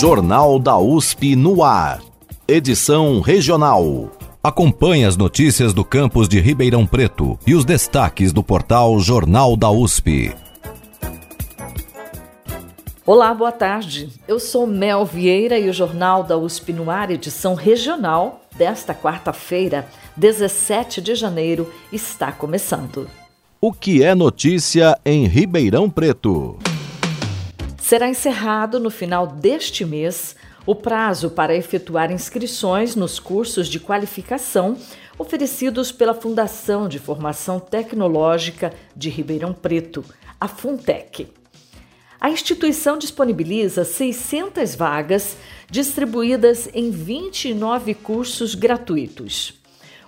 Jornal da USP no ar. Edição regional. Acompanhe as notícias do campus de Ribeirão Preto e os destaques do portal Jornal da USP. Olá, boa tarde. Eu sou Mel Vieira e o Jornal da USP no ar, edição regional desta quarta-feira, 17 de janeiro, está começando. O que é notícia em Ribeirão Preto? Será encerrado no final deste mês o prazo para efetuar inscrições nos cursos de qualificação oferecidos pela Fundação de Formação Tecnológica de Ribeirão Preto, a Funtec. A instituição disponibiliza 600 vagas distribuídas em 29 cursos gratuitos.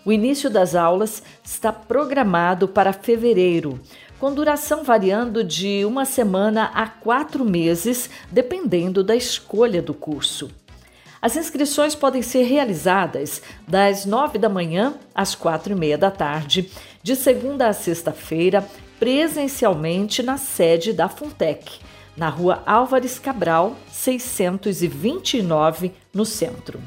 O início das aulas está programado para fevereiro, com duração variando de uma semana a quatro meses, dependendo da escolha do curso. As inscrições podem ser realizadas das nove da manhã às quatro e meia da tarde, de segunda a sexta-feira, presencialmente na sede da Funtec, na rua Álvares Cabral, 629, no centro.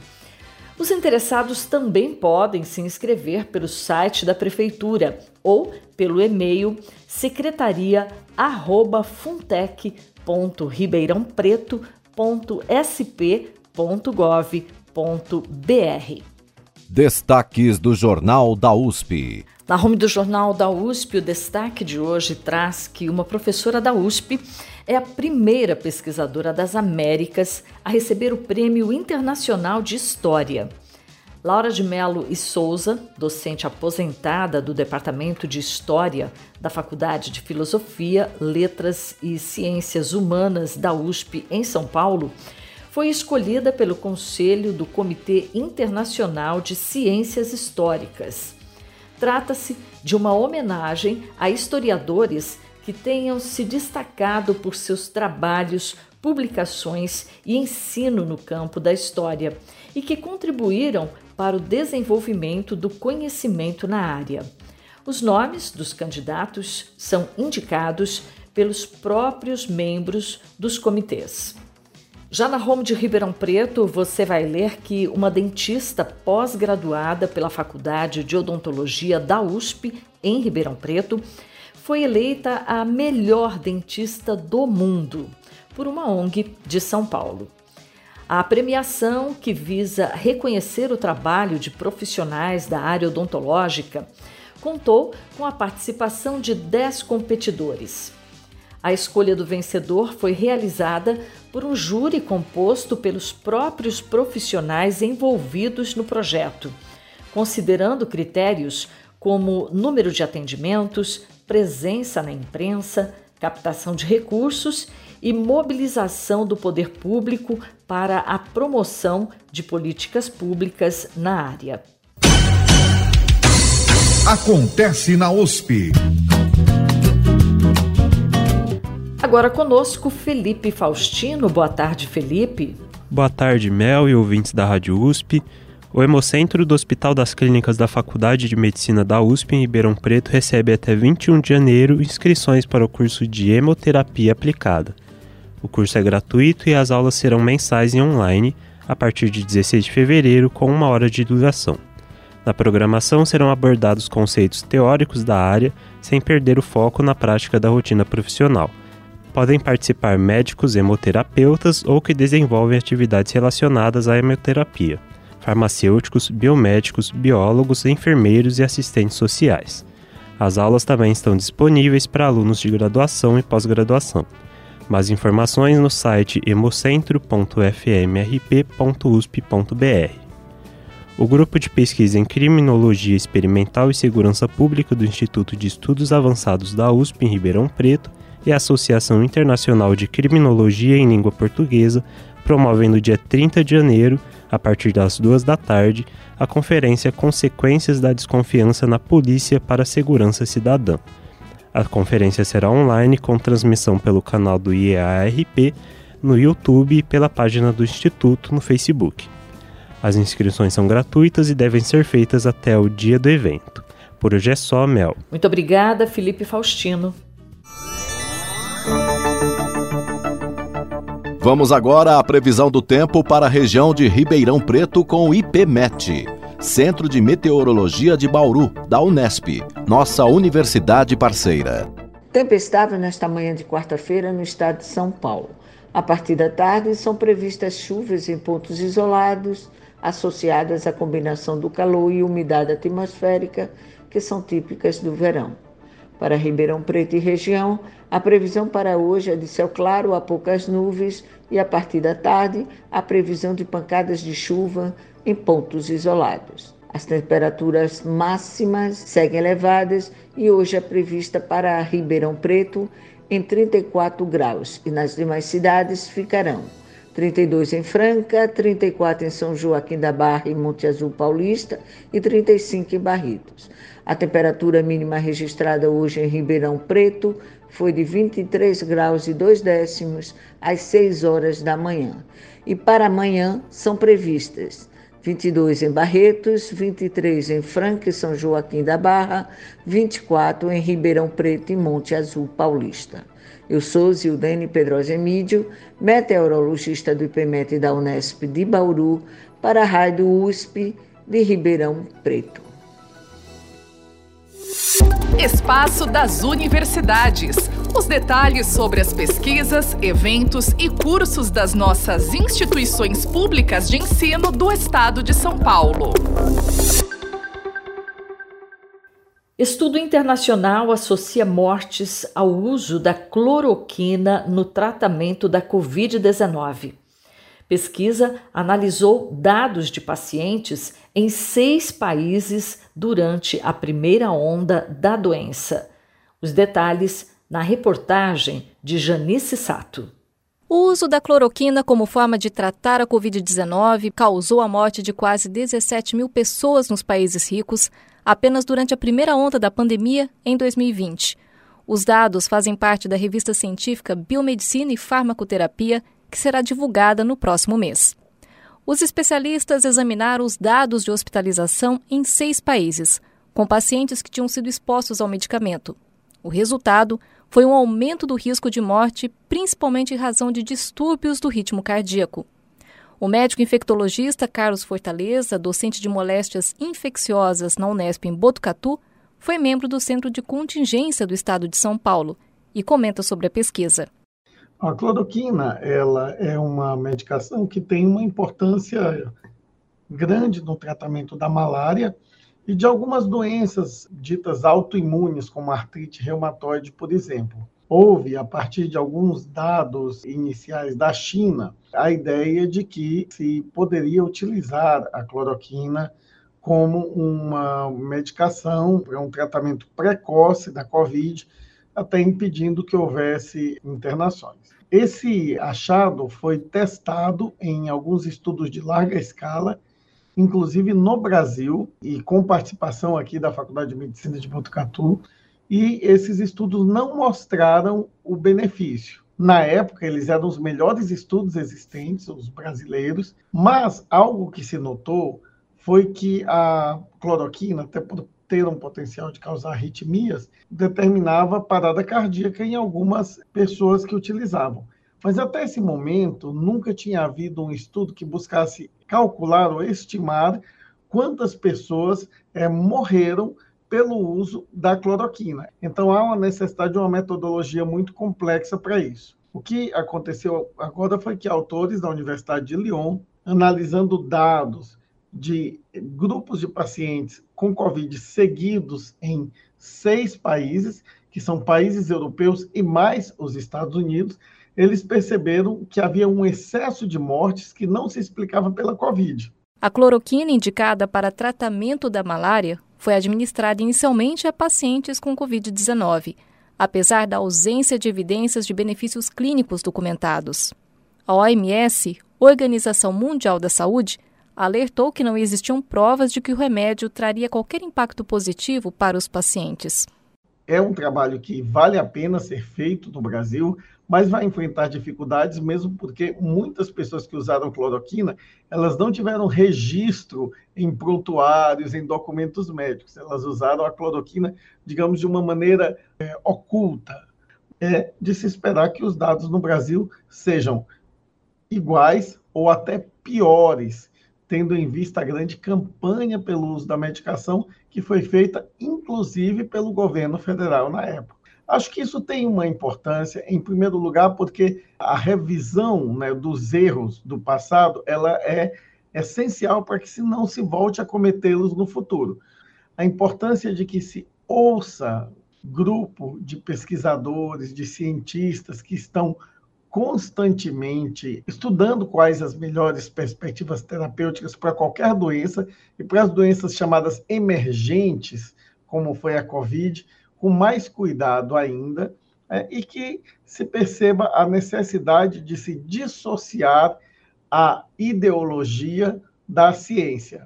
Os interessados também podem se inscrever pelo site da Prefeitura ou pelo e-mail secretaria@funtec.ribeirãopreto.sp.gov.br. Destaques do Jornal da USP. Na home do Jornal da USP, o destaque de hoje traz que uma professora da USP é a primeira pesquisadora das Américas a receber o Prêmio Internacional de História. Laura de Melo e Souza, docente aposentada do Departamento de História da Faculdade de Filosofia, Letras e Ciências Humanas da USP em São Paulo, foi escolhida pelo Conselho do Comitê Internacional de Ciências Históricas. Trata-se de uma homenagem a historiadores que tenham se destacado por seus trabalhos, publicações e ensino no campo da história e que contribuíram para o desenvolvimento do conhecimento na área. Os nomes dos candidatos são indicados pelos próprios membros dos comitês. Já na Home de Ribeirão Preto, você vai ler que uma dentista pós-graduada pela Faculdade de Odontologia da USP, em Ribeirão Preto, foi eleita a melhor dentista do mundo por uma ONG de São Paulo. A premiação, que visa reconhecer o trabalho de profissionais da área odontológica, contou com a participação de 10 competidores. A escolha do vencedor foi realizada por um júri composto pelos próprios profissionais envolvidos no projeto, considerando critérios como número de atendimentos, presença na imprensa, captação de recursos e mobilização do poder público para a promoção de políticas públicas na área. Acontece na USP. Agora conosco Felipe Faustino. Boa tarde, Felipe. Boa tarde, Mel e ouvintes da Rádio USP. O Hemocentro do Hospital das Clínicas da Faculdade de Medicina da USP em Ribeirão Preto recebe até 21 de janeiro inscrições para o curso de Hemoterapia Aplicada. O curso é gratuito e as aulas serão mensais e online a partir de 16 de fevereiro, com uma hora de duração. Na programação serão abordados conceitos teóricos da área, sem perder o foco na prática da rotina profissional. Podem participar médicos hemoterapeutas ou que desenvolvem atividades relacionadas à hemoterapia farmacêuticos, biomédicos, biólogos, enfermeiros e assistentes sociais. As aulas também estão disponíveis para alunos de graduação e pós-graduação. Mais informações no site hemocentro.fmrp.usp.br. O Grupo de Pesquisa em Criminologia Experimental e Segurança Pública do Instituto de Estudos Avançados da USP em Ribeirão Preto e a Associação Internacional de Criminologia em Língua Portuguesa promovem no dia 30 de janeiro a partir das duas da tarde, a conferência Consequências da Desconfiança na Polícia para a Segurança Cidadã. A conferência será online com transmissão pelo canal do IEARP no YouTube e pela página do Instituto no Facebook. As inscrições são gratuitas e devem ser feitas até o dia do evento. Por hoje é só, Mel. Muito obrigada, Felipe Faustino. Vamos agora à previsão do tempo para a região de Ribeirão Preto com o IPMET, Centro de Meteorologia de Bauru, da Unesp, nossa universidade parceira. Tempo nesta manhã de quarta-feira no estado de São Paulo. A partir da tarde são previstas chuvas em pontos isolados, associadas à combinação do calor e umidade atmosférica, que são típicas do verão. Para Ribeirão Preto e região, a previsão para hoje é de céu claro a poucas nuvens e a partir da tarde a previsão de pancadas de chuva em pontos isolados. As temperaturas máximas seguem elevadas e hoje é prevista para Ribeirão Preto em 34 graus e nas demais cidades ficarão 32 em Franca, 34 em São Joaquim da Barra e Monte Azul Paulista e 35 em Barretos. A temperatura mínima registrada hoje em Ribeirão Preto foi de 23 graus e 2 décimos às 6 horas da manhã. E para amanhã são previstas 22 em Barretos, 23 em Franca e São Joaquim da Barra, 24 em Ribeirão Preto e Monte Azul Paulista. Eu sou Zildene Pedrosa Emídio, meteorologista do IPMET da Unesp de Bauru, para a Rádio USP de Ribeirão Preto. Espaço das Universidades. Os detalhes sobre as pesquisas, eventos e cursos das nossas instituições públicas de ensino do Estado de São Paulo. Estudo internacional associa mortes ao uso da cloroquina no tratamento da Covid-19. Pesquisa analisou dados de pacientes em seis países durante a primeira onda da doença. Os detalhes na reportagem de Janice Sato. O uso da cloroquina como forma de tratar a Covid-19 causou a morte de quase 17 mil pessoas nos países ricos apenas durante a primeira onda da pandemia em 2020. Os dados fazem parte da revista científica Biomedicina e Farmacoterapia que será divulgada no próximo mês. Os especialistas examinaram os dados de hospitalização em seis países, com pacientes que tinham sido expostos ao medicamento. O resultado foi um aumento do risco de morte, principalmente em razão de distúrbios do ritmo cardíaco. O médico infectologista Carlos Fortaleza, docente de moléstias infecciosas na Unesp em Botucatu, foi membro do Centro de Contingência do Estado de São Paulo e comenta sobre a pesquisa. A cloroquina ela é uma medicação que tem uma importância grande no tratamento da malária e de algumas doenças ditas autoimunes, como artrite reumatoide, por exemplo. Houve, a partir de alguns dados iniciais da China, a ideia de que se poderia utilizar a cloroquina como uma medicação para um tratamento precoce da Covid, até impedindo que houvesse internações. Esse achado foi testado em alguns estudos de larga escala, inclusive no Brasil, e com participação aqui da Faculdade de Medicina de Botucatu, e esses estudos não mostraram o benefício. Na época, eles eram os melhores estudos existentes, os brasileiros, mas algo que se notou foi que a cloroquina, até por ter um potencial de causar arritmias, determinava parada cardíaca em algumas pessoas que utilizavam. Mas até esse momento, nunca tinha havido um estudo que buscasse calcular ou estimar quantas pessoas é, morreram pelo uso da cloroquina. Então, há uma necessidade de uma metodologia muito complexa para isso. O que aconteceu agora foi que autores da Universidade de Lyon, analisando dados de grupos de pacientes com Covid seguidos em seis países, que são países europeus e mais os Estados Unidos, eles perceberam que havia um excesso de mortes que não se explicava pela Covid. A cloroquina indicada para tratamento da malária foi administrada inicialmente a pacientes com Covid-19, apesar da ausência de evidências de benefícios clínicos documentados. A OMS, Organização Mundial da Saúde, alertou que não existiam provas de que o remédio traria qualquer impacto positivo para os pacientes. É um trabalho que vale a pena ser feito no Brasil, mas vai enfrentar dificuldades mesmo porque muitas pessoas que usaram cloroquina, elas não tiveram registro em prontuários, em documentos médicos. Elas usaram a cloroquina, digamos, de uma maneira é, oculta. É de se esperar que os dados no Brasil sejam iguais ou até piores, tendo em vista a grande campanha pelo uso da medicação que foi feita, inclusive, pelo governo federal na época. Acho que isso tem uma importância, em primeiro lugar, porque a revisão né, dos erros do passado ela é essencial para que se não se volte a cometê-los no futuro. A importância de que se ouça grupo de pesquisadores, de cientistas que estão constantemente estudando quais as melhores perspectivas terapêuticas para qualquer doença e para as doenças chamadas emergentes, como foi a Covid, com mais cuidado ainda, é, e que se perceba a necessidade de se dissociar a ideologia da ciência.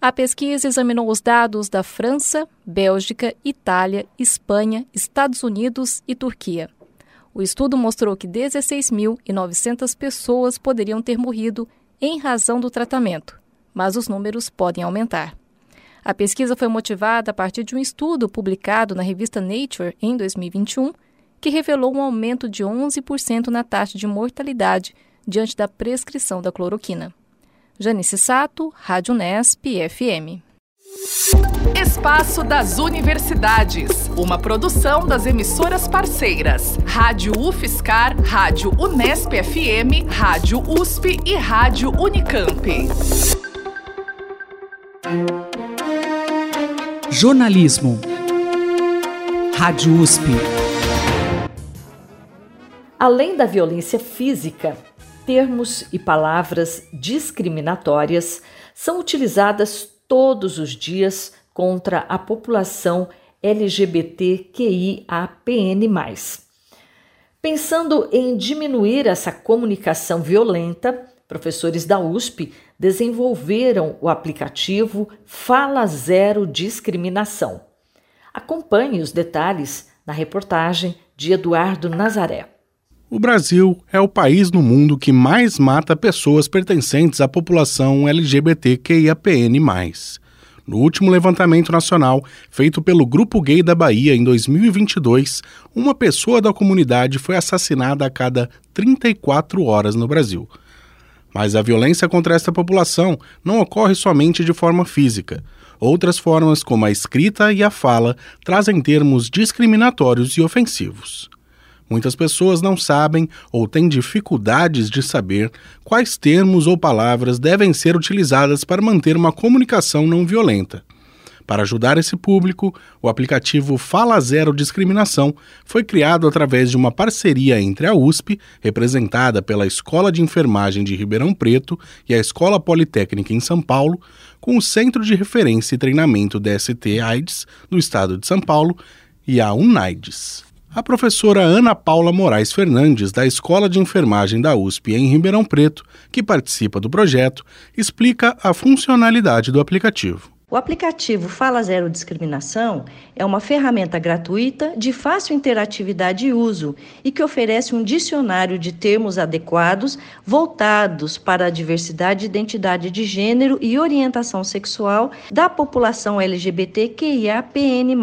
A pesquisa examinou os dados da França, Bélgica, Itália, Espanha, Estados Unidos e Turquia. O estudo mostrou que 16.900 pessoas poderiam ter morrido em razão do tratamento, mas os números podem aumentar. A pesquisa foi motivada a partir de um estudo publicado na revista Nature em 2021, que revelou um aumento de 11% na taxa de mortalidade diante da prescrição da cloroquina. Janice Sato, Rádio Nesp FM. Espaço das Universidades, uma produção das emissoras parceiras, Rádio UFSCar, Rádio Unesp FM, Rádio USP e Rádio Unicamp. Jornalismo. Rádio USP. Além da violência física, termos e palavras discriminatórias são utilizadas todos os dias contra a população LGBTQIAPN+. Pensando em diminuir essa comunicação violenta, professores da USP desenvolveram o aplicativo Fala Zero Discriminação. Acompanhe os detalhes na reportagem de Eduardo Nazaré. O Brasil é o país no mundo que mais mata pessoas pertencentes à população LGBTQIAPN+. No último levantamento nacional, feito pelo Grupo Gay da Bahia em 2022, uma pessoa da comunidade foi assassinada a cada 34 horas no Brasil. Mas a violência contra esta população não ocorre somente de forma física. Outras formas, como a escrita e a fala, trazem termos discriminatórios e ofensivos. Muitas pessoas não sabem ou têm dificuldades de saber quais termos ou palavras devem ser utilizadas para manter uma comunicação não violenta. Para ajudar esse público, o aplicativo Fala Zero Discriminação foi criado através de uma parceria entre a USP, representada pela Escola de Enfermagem de Ribeirão Preto e a Escola Politécnica em São Paulo, com o Centro de Referência e Treinamento DST AIDS do Estado de São Paulo e a UNAIDS. A professora Ana Paula Moraes Fernandes, da Escola de Enfermagem da USP em Ribeirão Preto, que participa do projeto, explica a funcionalidade do aplicativo. O aplicativo Fala Zero Discriminação é uma ferramenta gratuita de fácil interatividade e uso e que oferece um dicionário de termos adequados voltados para a diversidade de identidade de gênero e orientação sexual da população LGBTQIAPN+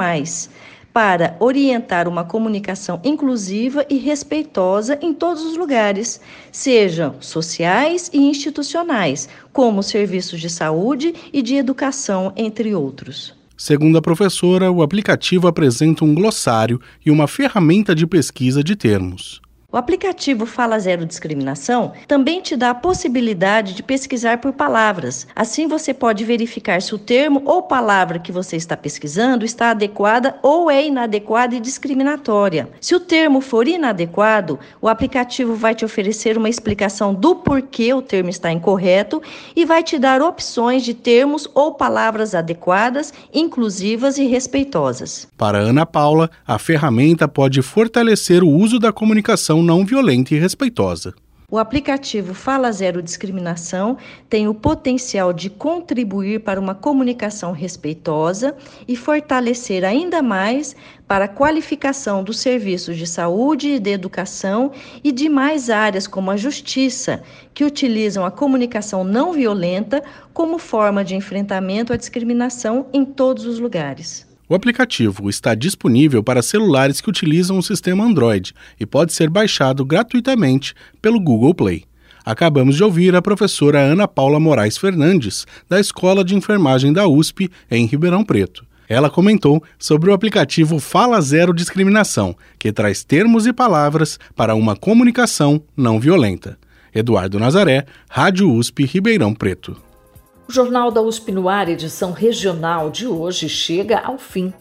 para orientar uma comunicação inclusiva e respeitosa em todos os lugares, sejam sociais e institucionais, como serviços de saúde e de educação, entre outros. Segundo a professora, o aplicativo apresenta um glossário e uma ferramenta de pesquisa de termos. O aplicativo Fala Zero Discriminação também te dá a possibilidade de pesquisar por palavras. Assim você pode verificar se o termo ou palavra que você está pesquisando está adequada ou é inadequada e discriminatória. Se o termo for inadequado, o aplicativo vai te oferecer uma explicação do porquê o termo está incorreto e vai te dar opções de termos ou palavras adequadas, inclusivas e respeitosas. Para Ana Paula, a ferramenta pode fortalecer o uso da comunicação não violenta e respeitosa. O aplicativo Fala Zero Discriminação tem o potencial de contribuir para uma comunicação respeitosa e fortalecer ainda mais para a qualificação dos serviços de saúde e de educação e de mais áreas como a justiça, que utilizam a comunicação não violenta como forma de enfrentamento à discriminação em todos os lugares. O aplicativo está disponível para celulares que utilizam o sistema Android e pode ser baixado gratuitamente pelo Google Play. Acabamos de ouvir a professora Ana Paula Moraes Fernandes, da Escola de Enfermagem da USP, em Ribeirão Preto. Ela comentou sobre o aplicativo Fala Zero Discriminação, que traz termos e palavras para uma comunicação não violenta. Eduardo Nazaré, Rádio USP Ribeirão Preto. O Jornal da USP no ar, edição regional de hoje, chega ao fim.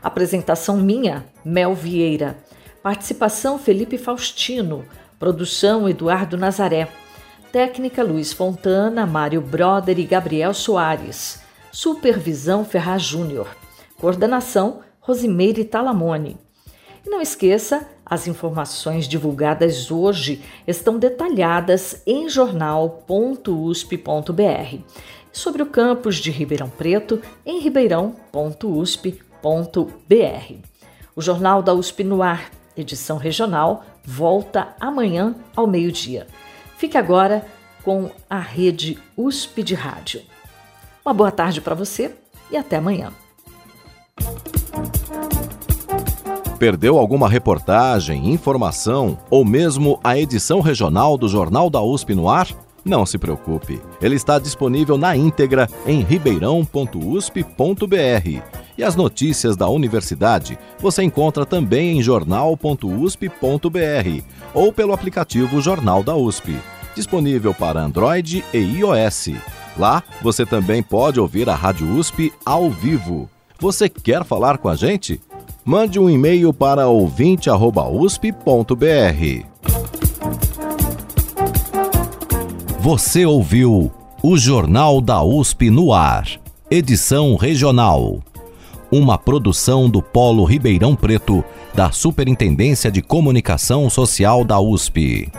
Apresentação minha, Mel Vieira. Participação Felipe Faustino. Produção Eduardo Nazaré. Técnica Luiz Fontana, Mário Broder e Gabriel Soares. Supervisão Ferraz Júnior. Coordenação Rosimeire Talamone. E não esqueça, as informações divulgadas hoje estão detalhadas em jornal.usp.br sobre o campus de Ribeirão Preto em ribeirão.usp.br. O Jornal da USP no ar, edição regional, volta amanhã ao meio-dia. Fique agora com a rede USP de rádio. Uma boa tarde para você e até amanhã. Perdeu alguma reportagem, informação ou mesmo a edição regional do Jornal da USP no ar? Não se preocupe, ele está disponível na íntegra em ribeirão.usp.br. E as notícias da universidade você encontra também em jornal.usp.br ou pelo aplicativo Jornal da USP, disponível para Android e iOS. Lá você também pode ouvir a Rádio USP ao vivo. Você quer falar com a gente? mande um e-mail para ouvinte.usp.br. Você ouviu o Jornal da USP no ar, edição regional. Uma produção do Polo Ribeirão Preto, da Superintendência de Comunicação Social da USP.